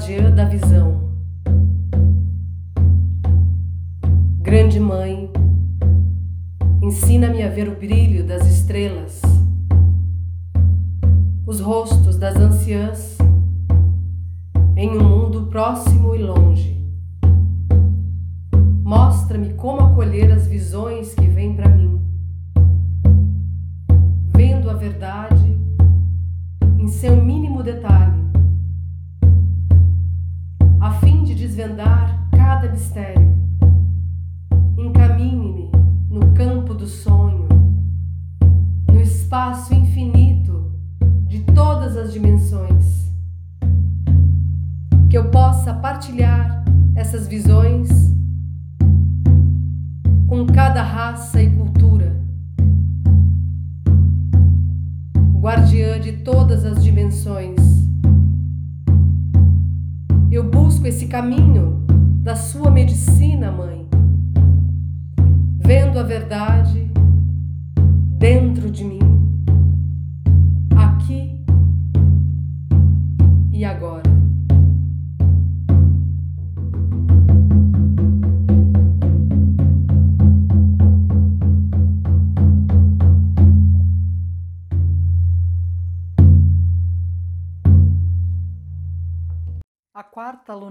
guardiã da visão. Grande Mãe, ensina-me a ver o brilho das estrelas, os rostos das anciãs em um mundo próximo e longe. Mostra-me como acolher as visões que vêm para mim, vendo a verdade em seu mínimo detalhe, a fim de desvendar cada mistério. Encaminhe-me no campo do sonho, no espaço infinito de todas as dimensões. Que eu possa partilhar essas visões com cada raça e cultura, guardiã de todas as dimensões. Eu busco esse caminho da sua medicina, mãe, vendo a verdade dentro de mim, aqui e agora.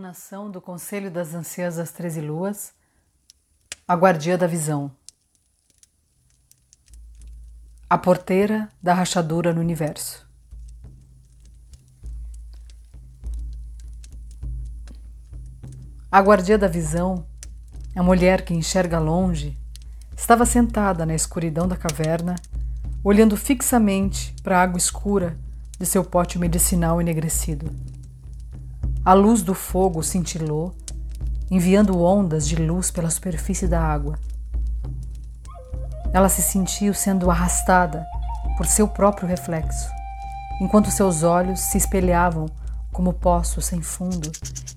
Alunação do Conselho das Anciãs das Treze Luas, a guardia da visão, a porteira da rachadura no universo. A guardia da visão, a mulher que enxerga longe, estava sentada na escuridão da caverna, olhando fixamente para a água escura de seu pote medicinal enegrecido. A luz do fogo cintilou, enviando ondas de luz pela superfície da água. Ela se sentiu sendo arrastada por seu próprio reflexo, enquanto seus olhos se espelhavam como poços sem fundo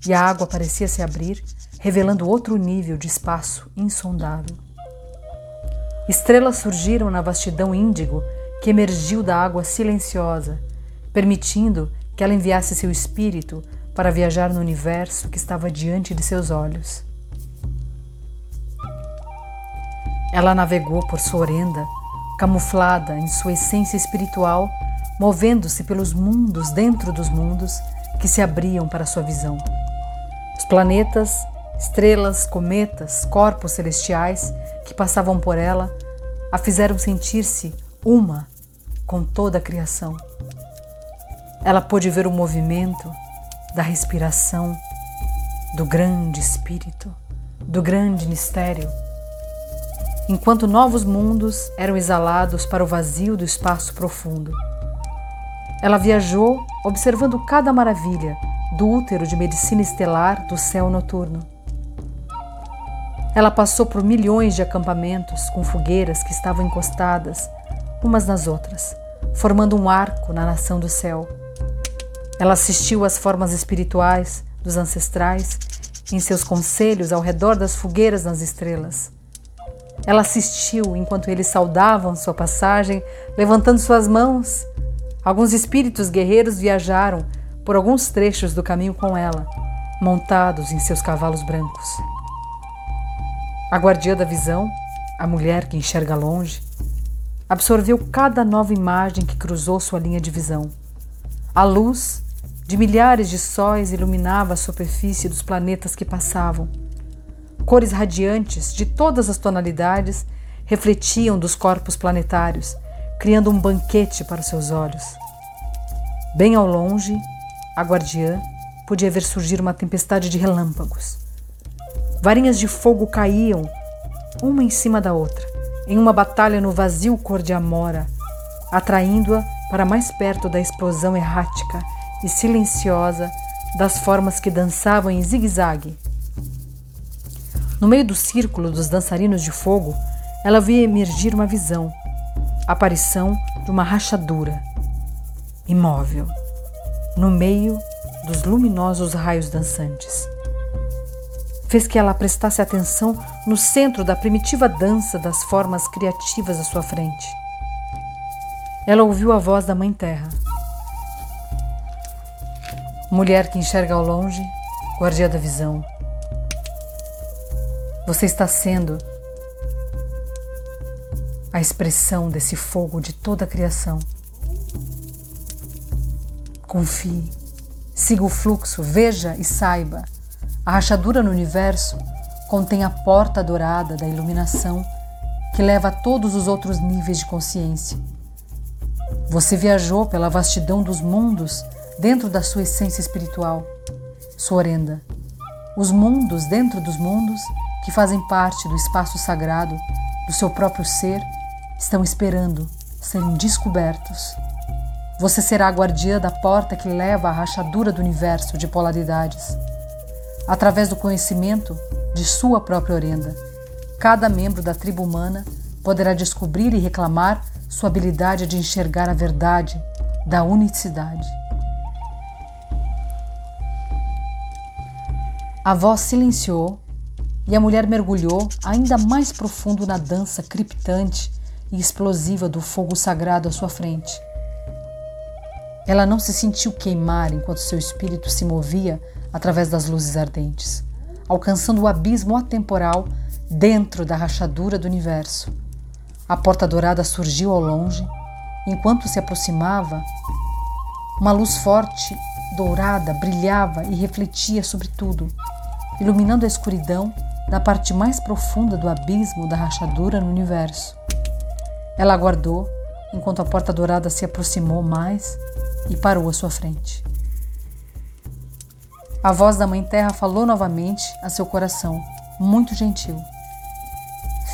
e a água parecia se abrir, revelando outro nível de espaço insondável. Estrelas surgiram na vastidão índigo que emergiu da água silenciosa, permitindo que ela enviasse seu espírito para viajar no universo que estava diante de seus olhos. Ela navegou por Sorenda, camuflada em sua essência espiritual, movendo-se pelos mundos dentro dos mundos que se abriam para sua visão. Os planetas, estrelas, cometas, corpos celestiais que passavam por ela a fizeram sentir-se uma com toda a criação. Ela pôde ver o movimento da respiração do grande Espírito, do grande mistério, enquanto novos mundos eram exalados para o vazio do espaço profundo. Ela viajou observando cada maravilha do útero de medicina estelar do céu noturno. Ela passou por milhões de acampamentos com fogueiras que estavam encostadas umas nas outras, formando um arco na nação do céu. Ela assistiu às formas espirituais dos ancestrais em seus conselhos ao redor das fogueiras nas estrelas. Ela assistiu enquanto eles saudavam sua passagem, levantando suas mãos. Alguns espíritos guerreiros viajaram por alguns trechos do caminho com ela, montados em seus cavalos brancos. A guardia da visão, a mulher que enxerga longe, absorveu cada nova imagem que cruzou sua linha de visão. A luz de milhares de sóis iluminava a superfície dos planetas que passavam. Cores radiantes de todas as tonalidades refletiam dos corpos planetários, criando um banquete para seus olhos. Bem ao longe, a guardiã podia ver surgir uma tempestade de relâmpagos. Varinhas de fogo caíam, uma em cima da outra, em uma batalha no vazio cor de amora, atraindo-a para mais perto da explosão errática e silenciosa das formas que dançavam em zigue-zague. No meio do círculo dos dançarinos de fogo, ela via emergir uma visão, a aparição de uma rachadura, imóvel, no meio dos luminosos raios dançantes. Fez que ela prestasse atenção no centro da primitiva dança das formas criativas à sua frente. Ela ouviu a voz da Mãe Terra Mulher que enxerga ao longe, guardia da visão. Você está sendo a expressão desse fogo de toda a criação. Confie, siga o fluxo, veja e saiba. A rachadura no universo contém a porta dourada da iluminação que leva a todos os outros níveis de consciência. Você viajou pela vastidão dos mundos dentro da sua essência espiritual, Sorenda. Os mundos dentro dos mundos, que fazem parte do espaço sagrado do seu próprio ser, estão esperando serem descobertos. Você será a guardiã da porta que leva à rachadura do universo de polaridades. Através do conhecimento de sua própria Orenda, cada membro da tribo humana poderá descobrir e reclamar sua habilidade de enxergar a verdade da unicidade. A voz silenciou e a mulher mergulhou ainda mais profundo na dança criptante e explosiva do fogo sagrado à sua frente. Ela não se sentiu queimar enquanto seu espírito se movia através das luzes ardentes, alcançando o abismo atemporal dentro da rachadura do universo. A porta dourada surgiu ao longe, enquanto se aproximava, uma luz forte, dourada, brilhava e refletia sobre tudo, iluminando a escuridão da parte mais profunda do abismo da rachadura no universo. Ela aguardou enquanto a porta dourada se aproximou mais e parou à sua frente. A voz da Mãe Terra falou novamente a seu coração, muito gentil: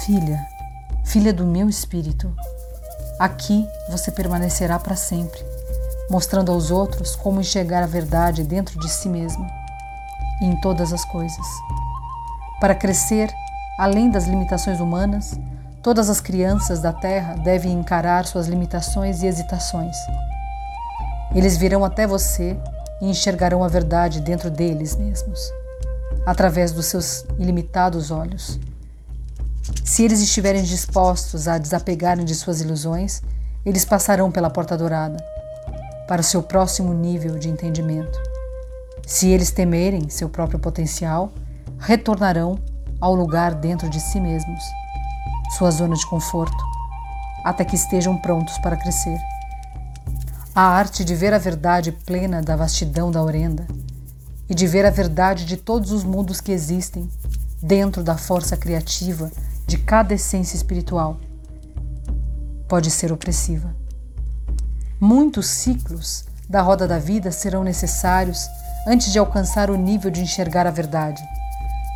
Filha, filha do meu espírito, aqui você permanecerá para sempre, mostrando aos outros como enxergar a verdade dentro de si mesmo e em todas as coisas. Para crescer além das limitações humanas, todas as crianças da Terra devem encarar suas limitações e hesitações. Eles virão até você e enxergarão a verdade dentro deles mesmos, através dos seus ilimitados olhos. Se eles estiverem dispostos a desapegarem de suas ilusões, eles passarão pela porta dourada para o seu próximo nível de entendimento. Se eles temerem seu próprio potencial, retornarão ao lugar dentro de si mesmos, sua zona de conforto, até que estejam prontos para crescer. A arte de ver a verdade plena da vastidão da Orenda e de ver a verdade de todos os mundos que existem dentro da força criativa de cada essência espiritual pode ser opressiva. Muitos ciclos da roda da vida serão necessários antes de alcançar o nível de enxergar a verdade.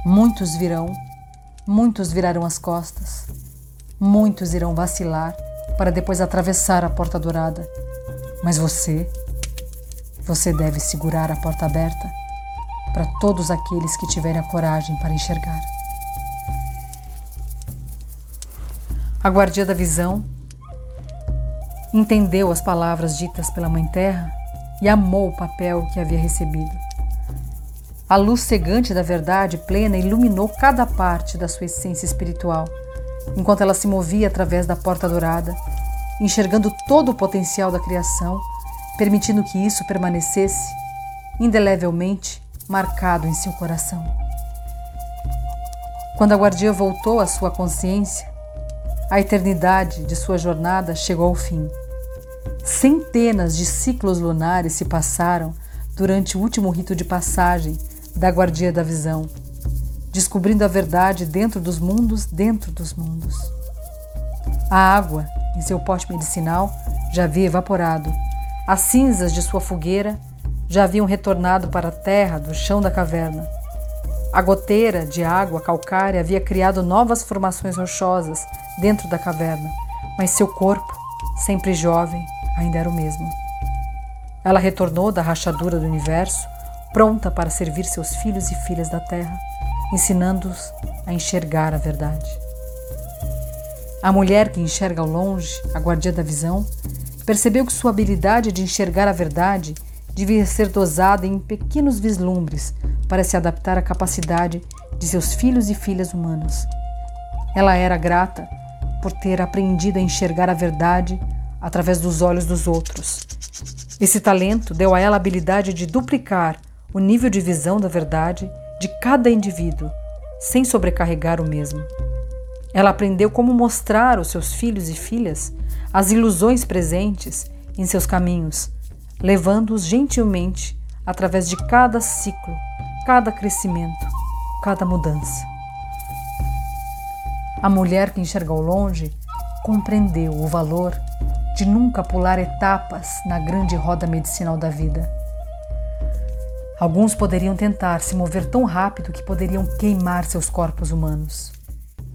Muitos virão, muitos virarão as costas, muitos irão vacilar para depois atravessar a porta dourada. Mas você, você deve segurar a porta aberta para todos aqueles que tiverem a coragem para enxergar. A guardia da visão entendeu as palavras ditas pela Mãe Terra e amou o papel que havia recebido. A luz cegante da verdade plena iluminou cada parte da sua essência espiritual, enquanto ela se movia através da porta dourada, enxergando todo o potencial da criação, permitindo que isso permanecesse indelevelmente marcado em seu coração. Quando a guardia voltou à sua consciência, a eternidade de sua jornada chegou ao fim. Centenas de ciclos lunares se passaram durante o último rito de passagem da guardia da visão, descobrindo a verdade dentro dos mundos, dentro dos mundos. A água, em seu pote medicinal, já havia evaporado. As cinzas de sua fogueira já haviam retornado para a terra do chão da caverna. A goteira de água calcária havia criado novas formações rochosas dentro da caverna, mas seu corpo, sempre jovem, ainda era o mesmo. Ela retornou da rachadura do universo pronta para servir seus filhos e filhas da terra, ensinando-os a enxergar a verdade. A mulher que enxerga ao longe, a guardia da visão, percebeu que sua habilidade de enxergar a verdade devia ser dosada em pequenos vislumbres para se adaptar à capacidade de seus filhos e filhas humanos. Ela era grata por ter aprendido a enxergar a verdade através dos olhos dos outros Esse talento deu a ela a habilidade de duplicar o nível de visão da verdade de cada indivíduo, sem sobrecarregar o mesmo. Ela aprendeu como mostrar aos seus filhos e filhas as ilusões presentes em seus caminhos, levando-os gentilmente através de cada ciclo, cada crescimento, cada mudança. A mulher que enxerga ao longe compreendeu o valor de nunca pular etapas na grande roda medicinal da vida. Alguns poderiam tentar se mover tão rápido que poderiam queimar seus corpos humanos.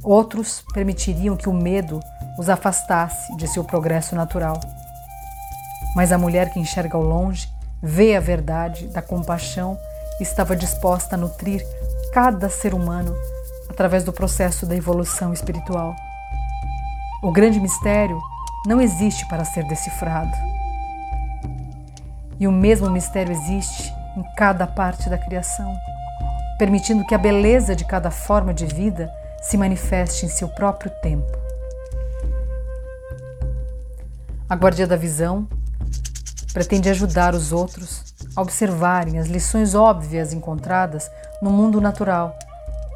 Outros permitiriam que o medo os afastasse de seu progresso natural. Mas a mulher que enxerga ao longe, vê a verdade da compaixão estava disposta a nutrir cada ser humano através do processo da evolução espiritual. O grande mistério não existe para ser decifrado. E o mesmo mistério existe em cada parte da criação, permitindo que a beleza de cada forma de vida se manifeste em seu próprio tempo. A guardia da visão pretende ajudar os outros a observarem as lições óbvias encontradas no mundo natural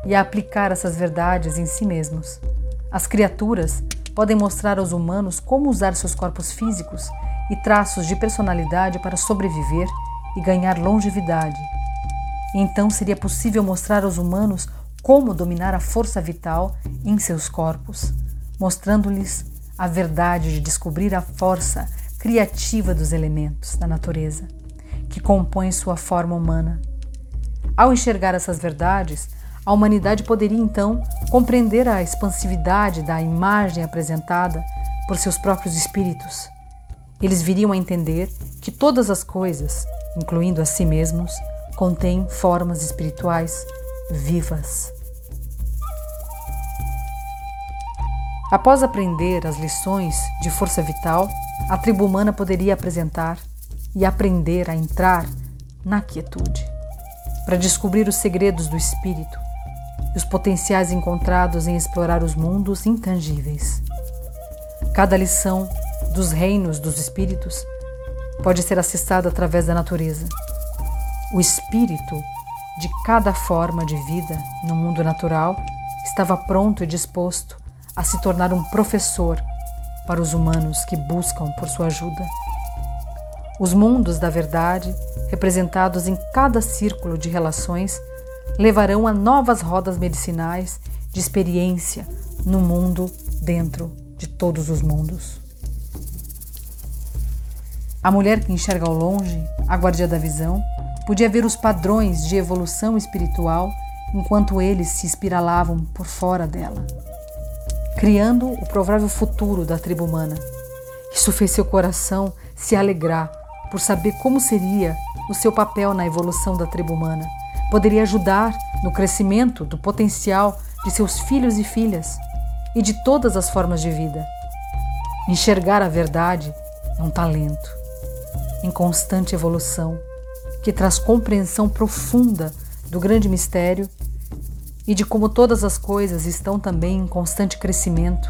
e a aplicar essas verdades em si mesmos. As criaturas podem mostrar aos humanos como usar seus corpos físicos e traços de personalidade para sobreviver e ganhar longevidade. então seria possível mostrar aos humanos como dominar a força vital em seus corpos, mostrando-lhes a verdade de descobrir a força criativa dos elementos da natureza que compõem sua forma humana. Ao enxergar essas verdades, a humanidade poderia então compreender a expansividade da imagem apresentada por seus próprios espíritos. Eles viriam a entender que todas as coisas, incluindo a si mesmos, contêm formas espirituais vivas. Após aprender as lições de força vital, a tribo humana poderia apresentar e aprender a entrar na quietude, para descobrir os segredos do espírito e os potenciais encontrados em explorar os mundos intangíveis. Cada lição dos reinos dos espíritos pode ser acessada através da natureza. O espírito de cada forma de vida no mundo natural estava pronto e disposto a se tornar um professor para os humanos que buscam por sua ajuda. Os mundos da verdade, representados em cada círculo de relações, levarão a novas rodas medicinais de experiência no mundo dentro de todos os mundos. A mulher que enxerga ao longe, a guardia da visão, podia ver os padrões de evolução espiritual enquanto eles se espiralavam por fora dela, criando o provável futuro da tribo humana. Isso fez seu coração se alegrar por saber como seria o seu papel na evolução da tribo humana poderia ajudar no crescimento do potencial de seus filhos e filhas e de todas as formas de vida. Enxergar a verdade é um talento em constante evolução que traz compreensão profunda do grande mistério e de como todas as coisas estão também em constante crescimento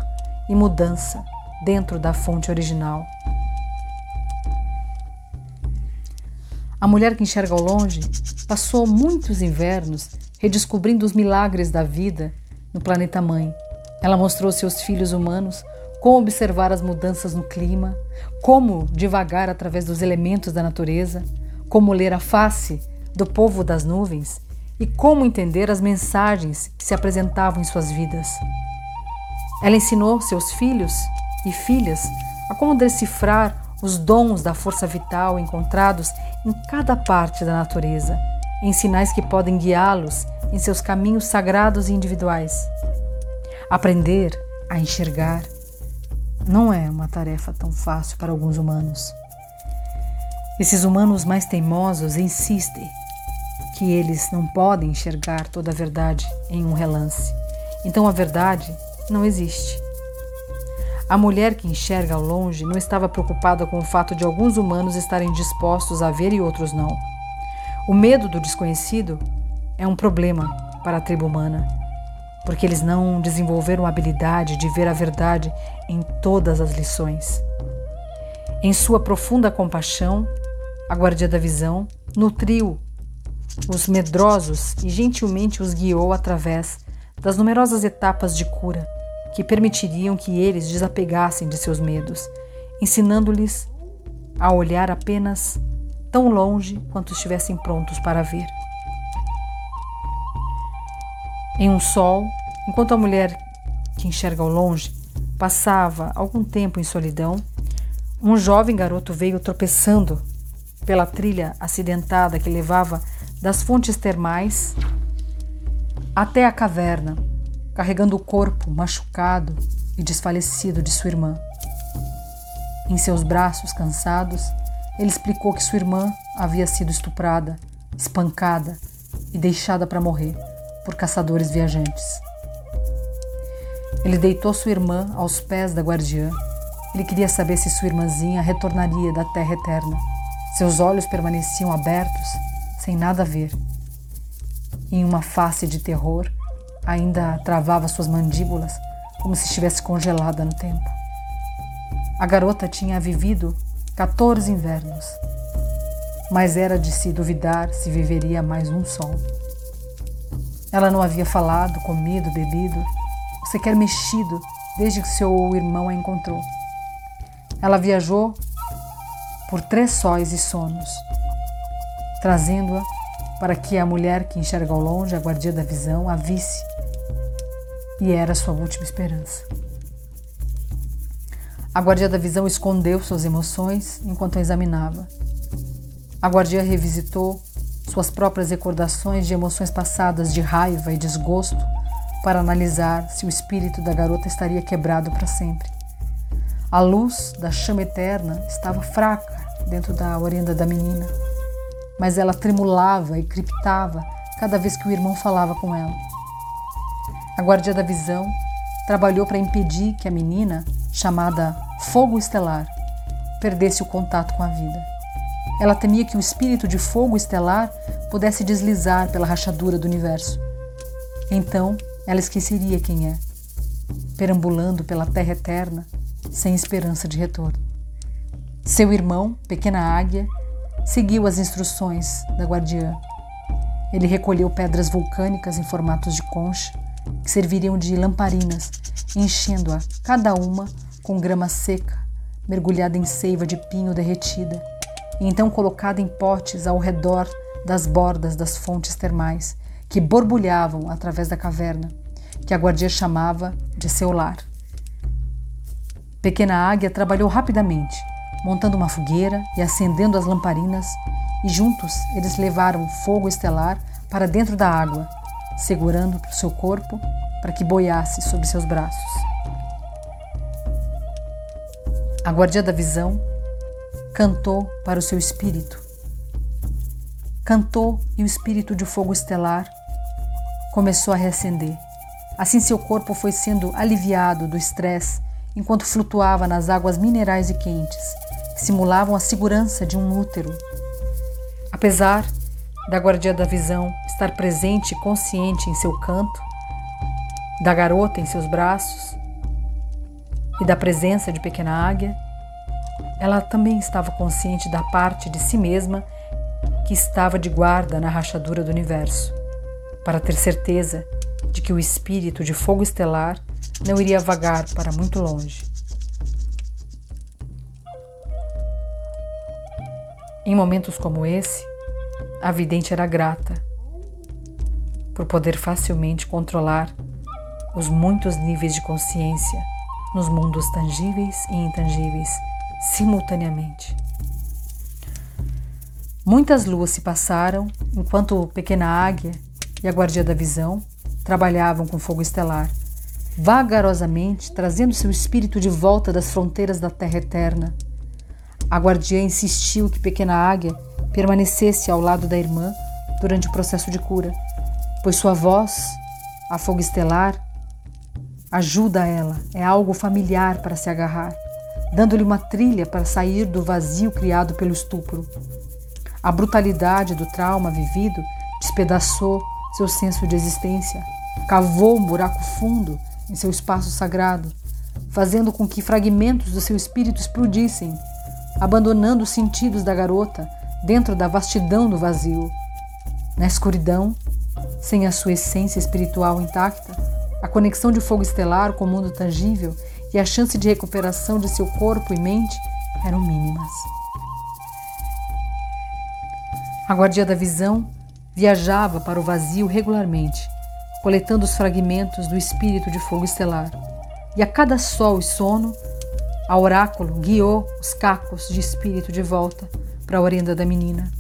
e mudança dentro da fonte original. A mulher que enxerga ao longe passou muitos invernos redescobrindo os milagres da vida no planeta Mãe. Ela mostrou seus filhos humanos como observar as mudanças no clima, como divagar através dos elementos da natureza, como ler a face do povo das nuvens e como entender as mensagens que se apresentavam em suas vidas. Ela ensinou seus filhos e filhas a como decifrar os dons da força vital encontrados em cada parte da natureza, em sinais que podem guiá-los em seus caminhos sagrados e individuais. Aprender a enxergar não é uma tarefa tão fácil para alguns humanos. Esses humanos mais teimosos insistem que eles não podem enxergar toda a verdade em um relance. Então a verdade não existe. A mulher que enxerga ao longe não estava preocupada com o fato de alguns humanos estarem dispostos a ver e outros não. O medo do desconhecido é um problema para a tribo humana, porque eles não desenvolveram a habilidade de ver a verdade em todas as lições. Em sua profunda compaixão, A guardia da visão nutriu os medrosos e gentilmente os guiou através das numerosas etapas de cura que permitiriam que eles desapegassem de seus medos, ensinando-lhes a olhar apenas tão longe quanto estivessem prontos para ver. Em um sol, enquanto a mulher que enxerga ao longe passava algum tempo em solidão, um jovem garoto veio tropeçando pela trilha acidentada que levava das fontes termais até a caverna, carregando o corpo machucado e desfalecido de sua irmã. Em seus braços cansados, ele explicou que sua irmã havia sido estuprada, espancada e deixada para morrer por caçadores viajantes. Ele deitou sua irmã aos pés da guardiã. Ele queria saber se sua irmãzinha retornaria da terra eterna. Seus olhos permaneciam abertos, sem nada ver. Em uma face de terror, ainda travava suas mandíbulas como se estivesse congelada no tempo. A garota tinha vivido 14 invernos, mas era de se duvidar se viveria mais um sol. Ela não havia falado, comido, bebido, sequer mexido desde que seu irmão a encontrou. Ela viajou por três sóis e sonos, trazendo-a para que a mulher que enxerga ao longe, a guardia da visão, a visse. E era sua última esperança. A guardia da visão escondeu suas emoções enquanto a examinava. A guardia revisitou suas próprias recordações de emoções passadas de raiva e desgosto para analisar se o espírito da garota estaria quebrado para sempre. A luz da chama eterna estava fraca dentro da orenda da menina mas ela tremulava e criptava cada vez que o irmão falava com ela. A guardia da visão trabalhou para impedir que a menina, chamada Fogo Estelar, perdesse o contato com a vida. Ela temia que o espírito de fogo estelar pudesse deslizar pela rachadura do universo. Então, ela esqueceria quem é, perambulando pela terra eterna, sem esperança de retorno. Seu irmão, pequena águia, seguiu as instruções da guardiã. Ele recolheu pedras vulcânicas em formatos de concha, que serviriam de lamparinas, enchendo-a cada uma com grama seca, mergulhada em seiva de pinho derretida, e então colocada em potes ao redor das bordas das fontes termais, que borbulhavam através da caverna, que a guardia chamava de seu lar. Pequena Águia trabalhou rapidamente, montando uma fogueira e acendendo as lamparinas, e juntos eles levaram fogo estelar para dentro da água, segurando o seu corpo para que boiasse sob seus braços. A guardia da visão cantou para o seu espírito. Cantou e o espírito de fogo estelar começou a reacender. Assim seu corpo foi sendo aliviado do estresse enquanto flutuava nas águas minerais e quentes simulavam a segurança de um útero. Apesar da guardia da visão estar presente e consciente em seu canto, da garota em seus braços e da presença de pequena águia, ela também estava consciente da parte de si mesma que estava de guarda na rachadura do universo, para ter certeza de que o espírito de fogo estelar não iria vagar para muito longe. Em momentos como esse, a vidente era grata por poder facilmente controlar os muitos níveis de consciência nos mundos tangíveis e intangíveis simultaneamente. Muitas luas se passaram enquanto Pequena Águia e a Guardia da Visão trabalhavam com fogo estelar, vagarosamente trazendo seu espírito de volta das fronteiras da Terra Eterna a guardiã insistiu que Pequena Águia permanecesse ao lado da irmã durante o processo de cura, pois sua voz, a fogo estelar, ajuda ela, é algo familiar para se agarrar, dando-lhe uma trilha para sair do vazio criado pelo estupro. A brutalidade do trauma vivido despedaçou seu senso de existência, cavou um buraco fundo em seu espaço sagrado, fazendo com que fragmentos do seu espírito explodissem abandonando os sentidos da garota dentro da vastidão do vazio. Na escuridão, sem a sua essência espiritual intacta, a conexão de fogo estelar com o mundo tangível e a chance de recuperação de seu corpo e mente eram mínimas. A guardia da visão viajava para o vazio regularmente, coletando os fragmentos do espírito de fogo estelar. E a cada sol e sono, a oráculo guiou os cacos de espírito de volta para a orenda da menina.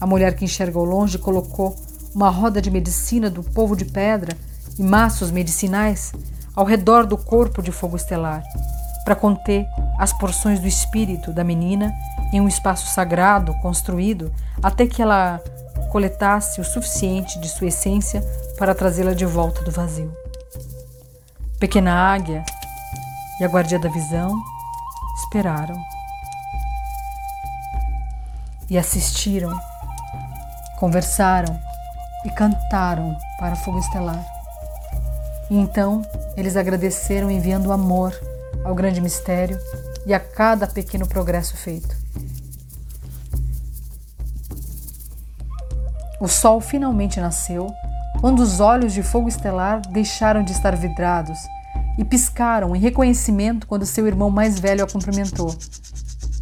A mulher que enxerga ao longe colocou uma roda de medicina do povo de pedra e maços medicinais ao redor do corpo de fogo estelar, para conter as porções do espírito da menina em um espaço sagrado construído até que ela coletasse o suficiente de sua essência para trazê-la de volta do vazio. Pequena águia e a guardia da visão esperaram e assistiram, conversaram e cantaram para fogo estelar. E então eles agradeceram enviando amor ao grande mistério e a cada pequeno progresso feito. O sol finalmente nasceu quando os olhos de fogo estelar deixaram de estar vidrados e piscaram em reconhecimento quando seu irmão mais velho a cumprimentou.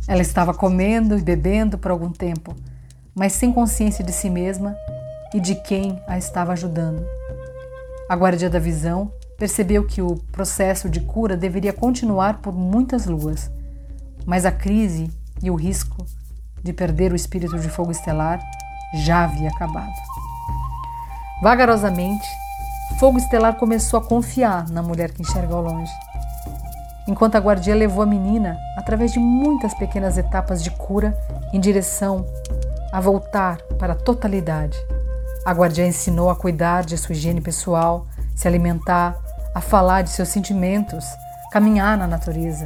Ela estava comendo e bebendo por algum tempo, mas sem consciência de si mesma e de quem a estava ajudando. A guardia da visão percebeu que o processo de cura deveria continuar por muitas luas, mas a crise e o risco de perder o espírito de fogo estelar já havia acabado. Vagarosamente, Fogo Estelar começou a confiar na mulher que enxerga ao longe. Enquanto a guardia levou a menina através de muitas pequenas etapas de cura em direção a voltar para a totalidade a guardiã ensinou a cuidar de sua higiene pessoal, se alimentar, a falar de seus sentimentos, caminhar na natureza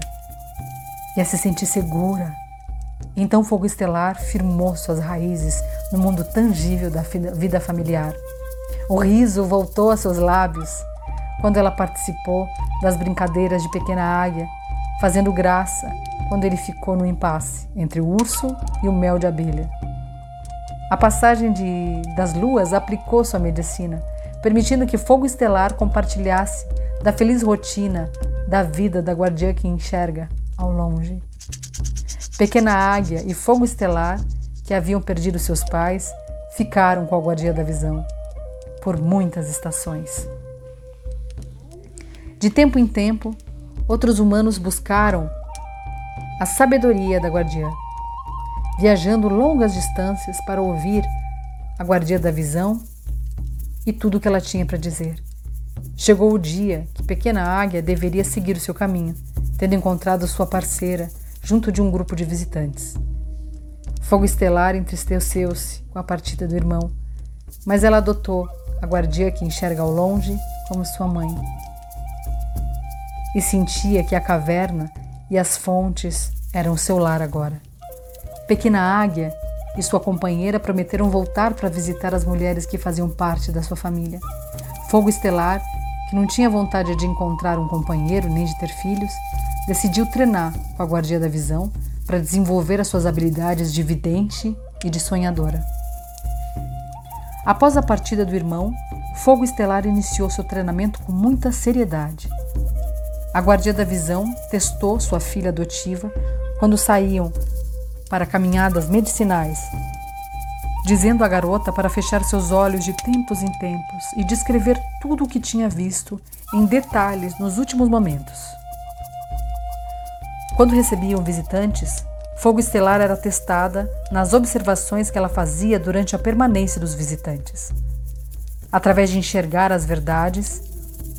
e a se sentir segura. Então o fogo estelar firmou suas raízes no mundo tangível da vida familiar. O riso voltou a seus lábios quando ela participou das brincadeiras de pequena águia, fazendo graça quando ele ficou no impasse entre o urso e o mel de abelha. A passagem de, das luas aplicou sua medicina, permitindo que Fogo Estelar compartilhasse da feliz rotina da vida da guardiã que enxerga ao longe. Pequena Águia e Fogo Estelar, que haviam perdido seus pais, ficaram com a guardia da visão por muitas estações. De tempo em tempo, outros humanos buscaram a sabedoria da guardiã viajando longas distâncias para ouvir a guardia da visão e tudo o que ela tinha para dizer. Chegou o dia que Pequena Águia deveria seguir o seu caminho, tendo encontrado sua parceira junto de um grupo de visitantes. Fogo Estelar entristeceu-se com a partida do irmão, mas ela adotou a guardia que enxerga ao longe como sua mãe. E sentia que a caverna e as fontes eram seu lar agora. Pequena Águia e sua companheira prometeram voltar para visitar as mulheres que faziam parte da sua família. Fogo Estelar, que não tinha vontade de encontrar um companheiro nem de ter filhos, decidiu treinar com a Guardia da Visão para desenvolver as suas habilidades de vidente e de sonhadora. Após a partida do irmão, Fogo Estelar iniciou seu treinamento com muita seriedade. A Guardia da Visão testou sua filha adotiva quando saíam para caminhadas medicinais, dizendo à garota para fechar seus olhos de tempos em tempos e descrever tudo o que tinha visto em detalhes nos últimos momentos. Quando recebiam visitantes, Fogo Estelar era testada nas observações que ela fazia durante a permanência dos visitantes. Através de enxergar as verdades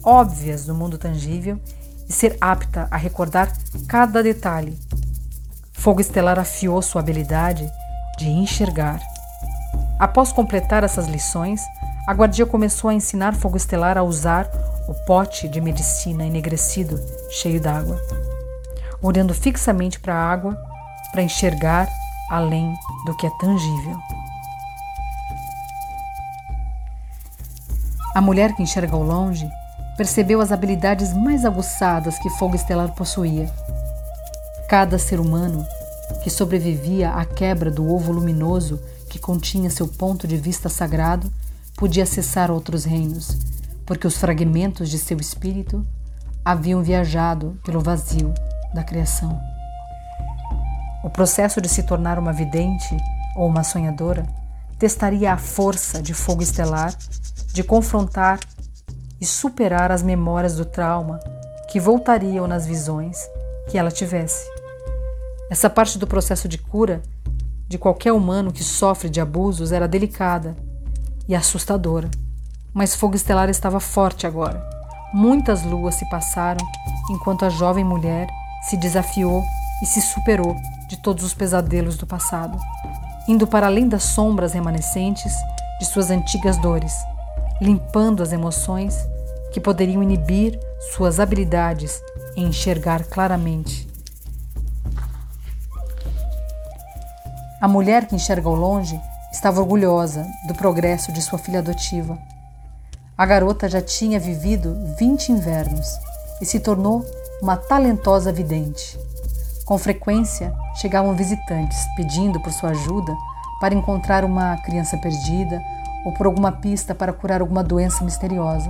óbvias do mundo tangível e ser apta a recordar cada detalhe Fogo Estelar afiou sua habilidade de enxergar. Após completar essas lições, a guardia começou a ensinar Fogo Estelar a usar o pote de medicina enegrecido cheio d'água, olhando fixamente para a água para enxergar além do que é tangível. A mulher que enxerga ao longe percebeu as habilidades mais aguçadas que Fogo Estelar possuía Cada ser humano que sobrevivia à quebra do ovo luminoso que continha seu ponto de vista sagrado, podia acessar outros reinos, porque os fragmentos de seu espírito haviam viajado pelo vazio da criação. O processo de se tornar uma vidente ou uma sonhadora testaria a força de fogo estelar de confrontar e superar as memórias do trauma que voltariam nas visões que ela tivesse. Essa parte do processo de cura de qualquer humano que sofre de abusos era delicada e assustadora, mas Fogo Estelar estava forte agora. Muitas luas se passaram enquanto a jovem mulher se desafiou e se superou de todos os pesadelos do passado, indo para além das sombras remanescentes de suas antigas dores limpando as emoções que poderiam inibir suas habilidades em enxergar claramente. A mulher que enxerga ao longe estava orgulhosa do progresso de sua filha adotiva. A garota já tinha vivido 20 invernos e se tornou uma talentosa vidente. Com frequência, chegavam visitantes pedindo por sua ajuda para encontrar uma criança perdida ou por alguma pista para curar alguma doença misteriosa.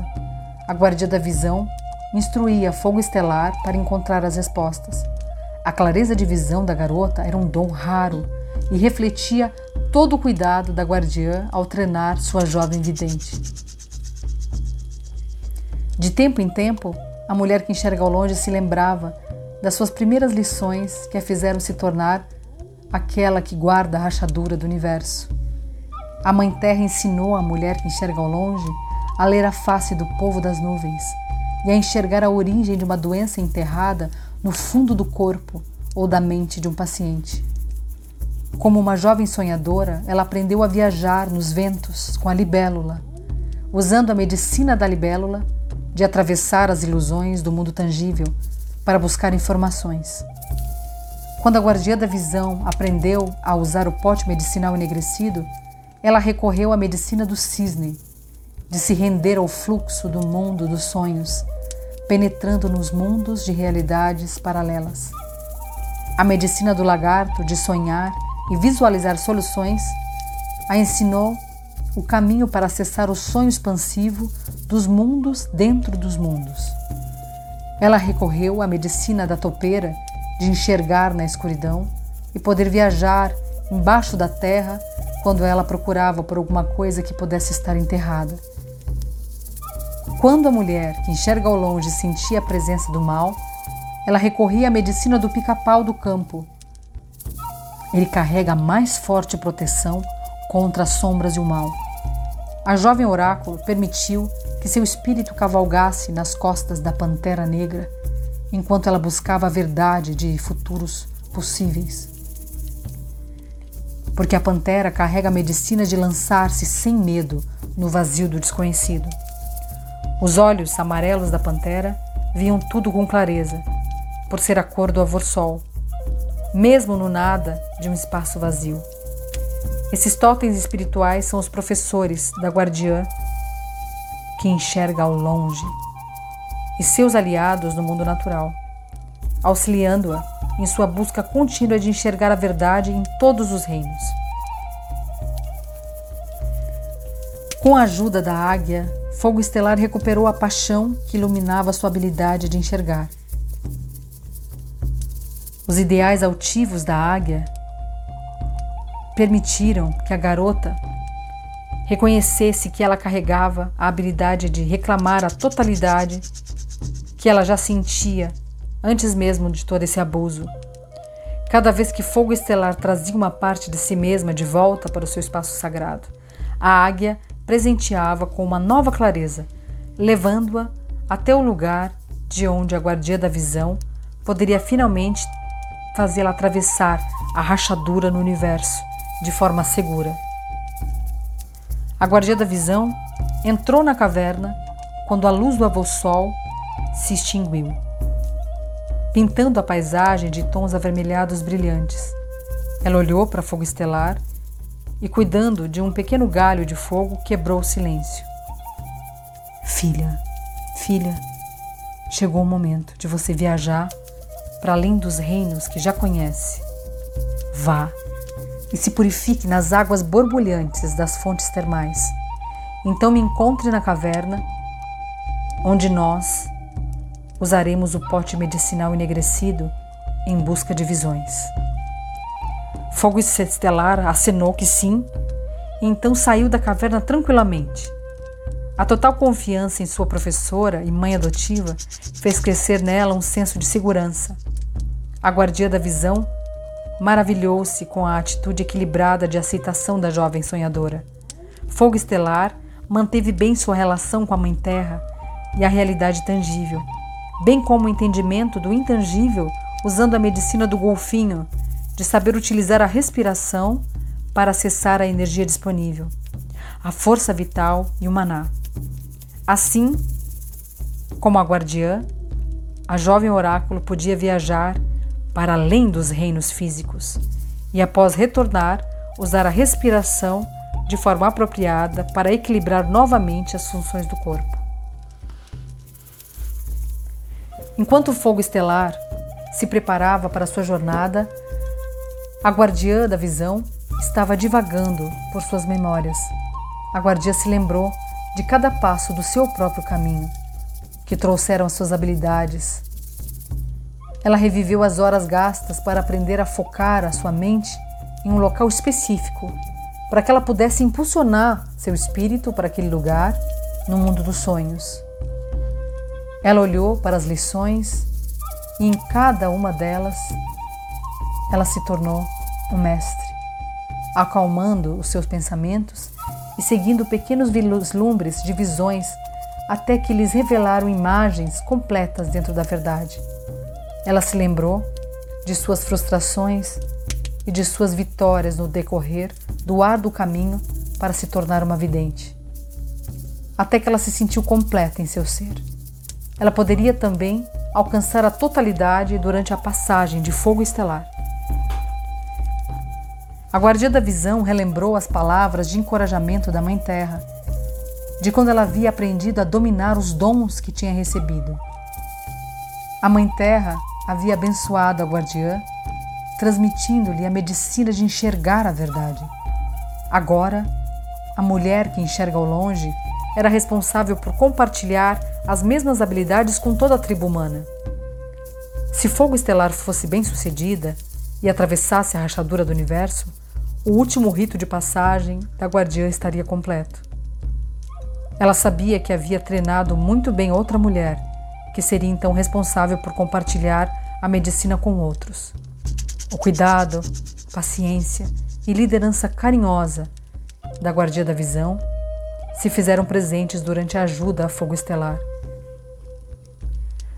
A guardia da visão instruía fogo estelar para encontrar as respostas. A clareza de visão da garota era um dom raro e refletia todo o cuidado da guardiã ao treinar sua jovem vidente. De tempo em tempo, a mulher que enxerga ao longe se lembrava das suas primeiras lições que a fizeram se tornar aquela que guarda a rachadura do universo. A Mãe Terra ensinou a mulher que enxerga ao longe a ler a face do povo das nuvens e a enxergar a origem de uma doença enterrada no fundo do corpo ou da mente de um paciente. Como uma jovem sonhadora, ela aprendeu a viajar nos ventos com a libélula, usando a medicina da libélula de atravessar as ilusões do mundo tangível para buscar informações. Quando a guardia da visão aprendeu a usar o pote medicinal enegrecido, ela recorreu à medicina do cisne, de se render ao fluxo do mundo dos sonhos, penetrando nos mundos de realidades paralelas. A medicina do lagarto, de sonhar e visualizar soluções, a ensinou o caminho para acessar o sonho expansivo dos mundos dentro dos mundos. Ela recorreu à medicina da topeira, de enxergar na escuridão e poder viajar embaixo da terra quando ela procurava por alguma coisa que pudesse estar enterrada. Quando a mulher que enxerga ao longe sentia a presença do mal, ela recorria à medicina do pica-pau do campo. Ele carrega a mais forte proteção contra as sombras e o mal. A jovem oráculo permitiu que seu espírito cavalgasse nas costas da pantera negra enquanto ela buscava a verdade de futuros possíveis porque a pantera carrega a medicina de lançar-se sem medo no vazio do desconhecido. Os olhos amarelos da pantera viam tudo com clareza, por ser a cor do avor-sol, mesmo no nada de um espaço vazio. Esses totens espirituais são os professores da guardiã que enxerga ao longe e seus aliados no mundo natural, auxiliando-a em sua busca contínua de enxergar a verdade em todos os reinos. Com a ajuda da águia, Fogo Estelar recuperou a paixão que iluminava sua habilidade de enxergar. Os ideais altivos da águia permitiram que a garota reconhecesse que ela carregava a habilidade de reclamar a totalidade que ela já sentia antes mesmo de todo esse abuso. Cada vez que Fogo Estelar trazia uma parte de si mesma de volta para o seu espaço sagrado, a águia presenteava com uma nova clareza, levando-a até o lugar de onde a guardia da visão poderia finalmente fazê-la atravessar a rachadura no universo de forma segura. A guardia da visão entrou na caverna quando a luz do avô-sol se extinguiu pintando a paisagem de tons avermelhados brilhantes. Ela olhou para fogo estelar e, cuidando de um pequeno galho de fogo, quebrou o silêncio. Filha, filha, chegou o momento de você viajar para além dos reinos que já conhece. Vá e se purifique nas águas borbulhantes das fontes termais. Então me encontre na caverna, onde nós usaremos o pote medicinal enegrecido em busca de visões. Fogo estelar acenou que sim, e então saiu da caverna tranquilamente. A total confiança em sua professora e mãe adotiva fez crescer nela um senso de segurança. A guardia da visão maravilhou-se com a atitude equilibrada de aceitação da jovem sonhadora. Fogo Estelar manteve bem sua relação com a Mãe Terra e a realidade tangível, bem como o entendimento do intangível usando a medicina do golfinho, de saber utilizar a respiração para acessar a energia disponível, a força vital e o maná. Assim como a guardiã, a jovem oráculo podia viajar para além dos reinos físicos e, após retornar, usar a respiração de forma apropriada para equilibrar novamente as funções do corpo. Enquanto o fogo estelar se preparava para sua jornada, a guardiã da visão estava divagando por suas memórias. A guardiã se lembrou de cada passo do seu próprio caminho, que trouxeram as suas habilidades, ela reviveu as horas gastas para aprender a focar a sua mente em um local específico, para que ela pudesse impulsionar seu espírito para aquele lugar no mundo dos sonhos. Ela olhou para as lições e em cada uma delas ela se tornou um mestre, acalmando os seus pensamentos e seguindo pequenos vislumbres de visões até que lhes revelaram imagens completas dentro da verdade. Ela se lembrou de suas frustrações e de suas vitórias no decorrer do árduo caminho para se tornar uma vidente. Até que ela se sentiu completa em seu ser. Ela poderia também alcançar a totalidade durante a passagem de fogo estelar. A guardia da visão relembrou as palavras de encorajamento da Mãe Terra, de quando ela havia aprendido a dominar os dons que tinha recebido. A Mãe Terra havia abençoado a guardiã, transmitindo-lhe a medicina de enxergar a verdade. Agora, a mulher que enxerga ao longe era responsável por compartilhar as mesmas habilidades com toda a tribo humana. Se Fogo Estelar fosse bem sucedida e atravessasse a rachadura do universo, o último rito de passagem da guardiã estaria completo. Ela sabia que havia treinado muito bem outra mulher que seria então responsável por compartilhar a medicina com outros. O cuidado, paciência e liderança carinhosa da Guardia da Visão se fizeram presentes durante a ajuda a Fogo Estelar.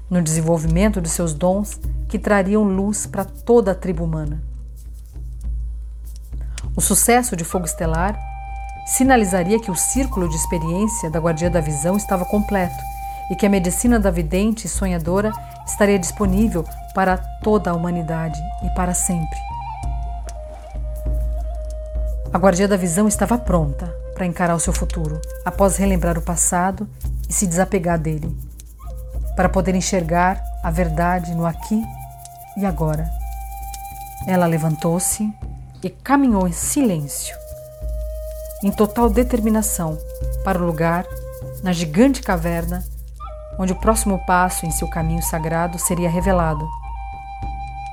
No desenvolvimento de seus dons que trariam luz para toda a tribo humana. O sucesso de Fogo Estelar sinalizaria que o círculo de experiência da Guardia da Visão estava completo e que a medicina da vidente e sonhadora estaria disponível para toda a humanidade e para sempre. A guardia da visão estava pronta para encarar o seu futuro, após relembrar o passado e se desapegar dele, para poder enxergar a verdade no aqui e agora. Ela levantou-se e caminhou em silêncio, em total determinação, para o lugar, na gigante caverna onde o próximo passo em seu caminho sagrado seria revelado.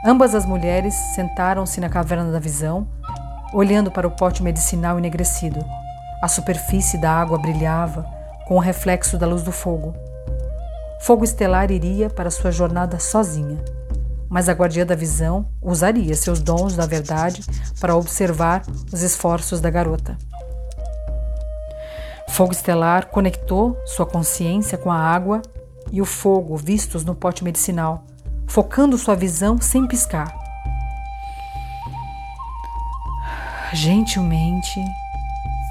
Ambas as mulheres sentaram-se na caverna da visão, olhando para o pote medicinal enegrecido. A superfície da água brilhava com o reflexo da luz do fogo. Fogo Estelar iria para sua jornada sozinha, mas a guardia da visão usaria seus dons da verdade para observar os esforços da garota. Fogo Estelar conectou sua consciência com a água e o fogo vistos no pote medicinal, focando sua visão sem piscar. Gentilmente,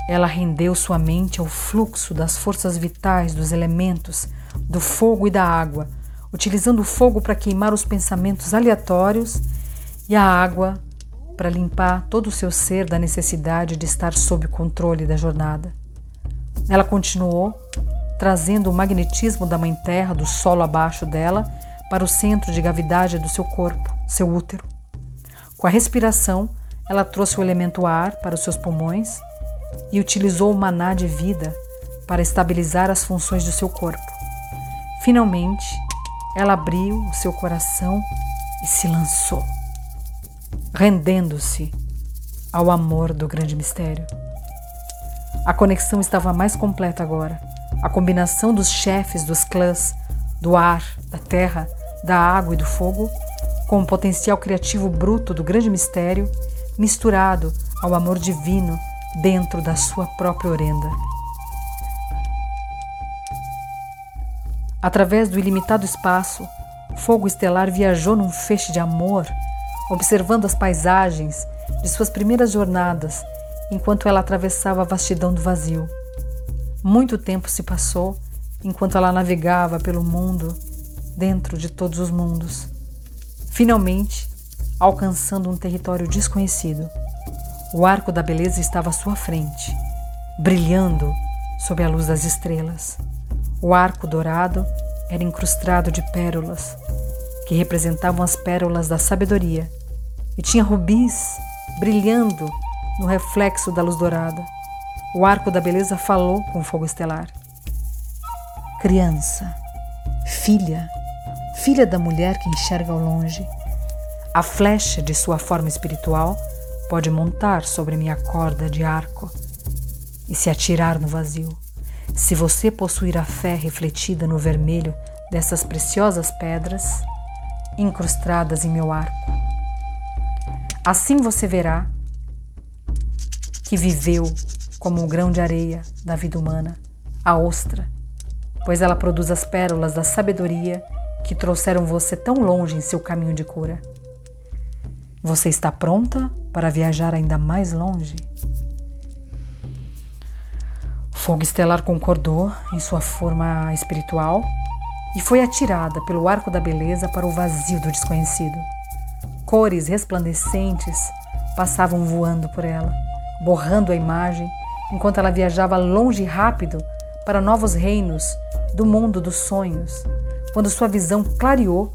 ela rendeu sua mente ao fluxo das forças vitais dos elementos, do fogo e da água, utilizando o fogo para queimar os pensamentos aleatórios e a água para limpar todo o seu ser da necessidade de estar sob controle da jornada. Ela continuou trazendo o magnetismo da Mãe Terra do solo abaixo dela para o centro de gravidade do seu corpo, seu útero. Com a respiração, ela trouxe o elemento ar para os seus pulmões e utilizou o maná de vida para estabilizar as funções do seu corpo. Finalmente, ela abriu o seu coração e se lançou, rendendo-se ao amor do grande mistério. A conexão estava mais completa agora. A combinação dos chefes dos clãs, do ar, da terra, da água e do fogo, com o potencial criativo bruto do grande mistério, misturado ao amor divino dentro da sua própria orenda. Através do ilimitado espaço, Fogo Estelar viajou num feixe de amor, observando as paisagens de suas primeiras jornadas enquanto ela atravessava a vastidão do vazio. Muito tempo se passou enquanto ela navegava pelo mundo, dentro de todos os mundos, finalmente alcançando um território desconhecido. O arco da beleza estava à sua frente, brilhando sob a luz das estrelas. O arco dourado era incrustado de pérolas, que representavam as pérolas da sabedoria, e tinha rubis brilhando no reflexo da luz dourada. O arco da beleza falou com o fogo estelar. Criança, filha, filha da mulher que enxerga ao longe, a flecha de sua forma espiritual pode montar sobre minha corda de arco e se atirar no vazio. Se você possuir a fé refletida no vermelho dessas preciosas pedras incrustadas em meu arco, assim você verá que viveu como o grão de areia da vida humana, a ostra, pois ela produz as pérolas da sabedoria que trouxeram você tão longe em seu caminho de cura. Você está pronta para viajar ainda mais longe? Fogo estelar concordou em sua forma espiritual e foi atirada pelo arco da beleza para o vazio do desconhecido. Cores resplandecentes passavam voando por ela borrando a imagem, enquanto ela viajava longe e rápido para novos reinos do mundo dos sonhos, quando sua visão clareou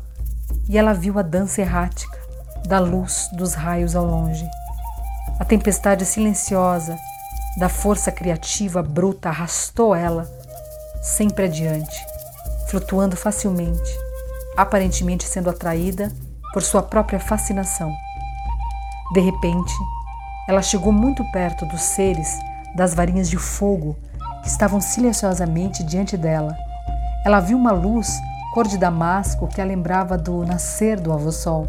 e ela viu a dança errática da luz dos raios ao longe. A tempestade silenciosa da força criativa bruta arrastou ela sempre adiante, flutuando facilmente, aparentemente sendo atraída por sua própria fascinação. De repente, ela chegou muito perto dos seres das varinhas de fogo que estavam silenciosamente diante dela. Ela viu uma luz cor de damasco que a lembrava do nascer do avô-sol.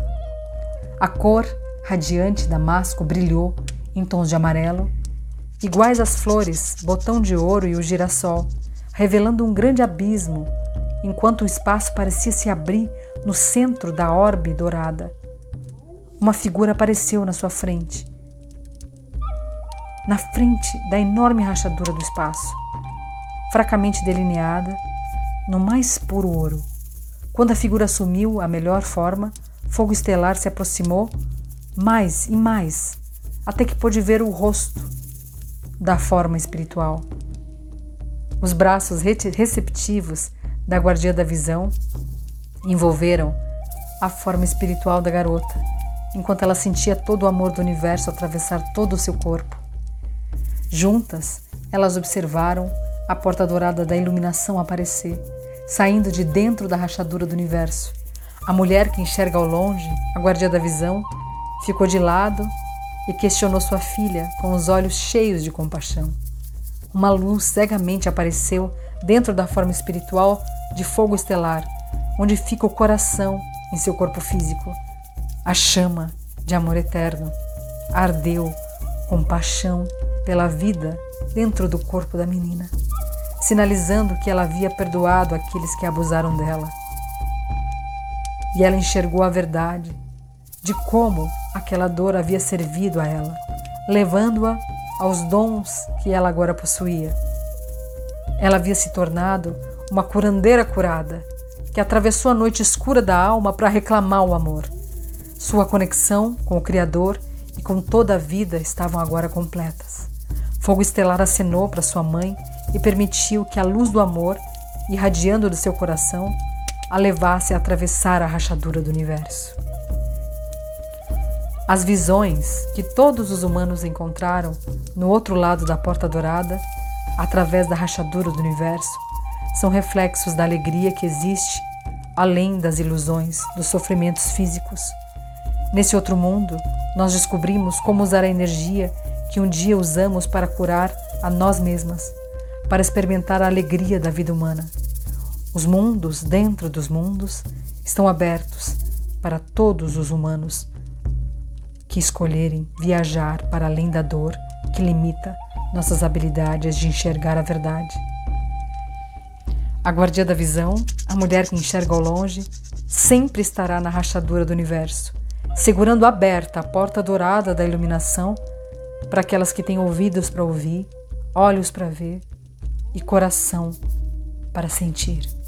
A cor radiante damasco brilhou em tons de amarelo, iguais às flores, botão de ouro e o girassol, revelando um grande abismo, enquanto o espaço parecia se abrir no centro da orbe dourada. Uma figura apareceu na sua frente, na frente da enorme rachadura do espaço, fracamente delineada no mais puro ouro. Quando a figura assumiu a melhor forma, Fogo Estelar se aproximou mais e mais, até que pôde ver o rosto da forma espiritual. Os braços receptivos da guardia da visão envolveram a forma espiritual da garota, enquanto ela sentia todo o amor do universo atravessar todo o seu corpo. Juntas, elas observaram a porta dourada da iluminação aparecer, saindo de dentro da rachadura do universo. A mulher que enxerga ao longe, a guardia da visão, ficou de lado e questionou sua filha com os olhos cheios de compaixão. Uma luz cegamente apareceu dentro da forma espiritual de fogo estelar, onde fica o coração em seu corpo físico. A chama de amor eterno ardeu com paixão pela vida dentro do corpo da menina, sinalizando que ela havia perdoado aqueles que abusaram dela. E ela enxergou a verdade de como aquela dor havia servido a ela, levando-a aos dons que ela agora possuía. Ela havia se tornado uma curandeira curada, que atravessou a noite escura da alma para reclamar o amor. Sua conexão com o Criador e com toda a vida estavam agora completas. Fogo estelar acenou para sua mãe e permitiu que a luz do amor, irradiando do seu coração, a levasse a atravessar a rachadura do universo. As visões que todos os humanos encontraram no outro lado da porta dourada, através da rachadura do universo, são reflexos da alegria que existe além das ilusões, dos sofrimentos físicos. Nesse outro mundo, nós descobrimos como usar a energia que um dia usamos para curar a nós mesmas, para experimentar a alegria da vida humana. Os mundos dentro dos mundos estão abertos para todos os humanos que escolherem viajar para além da dor que limita nossas habilidades de enxergar a verdade. A guardia da visão, a mulher que enxerga ao longe, sempre estará na rachadura do universo, segurando aberta a porta dourada da iluminação para aquelas que têm ouvidos para ouvir, olhos para ver e coração para sentir.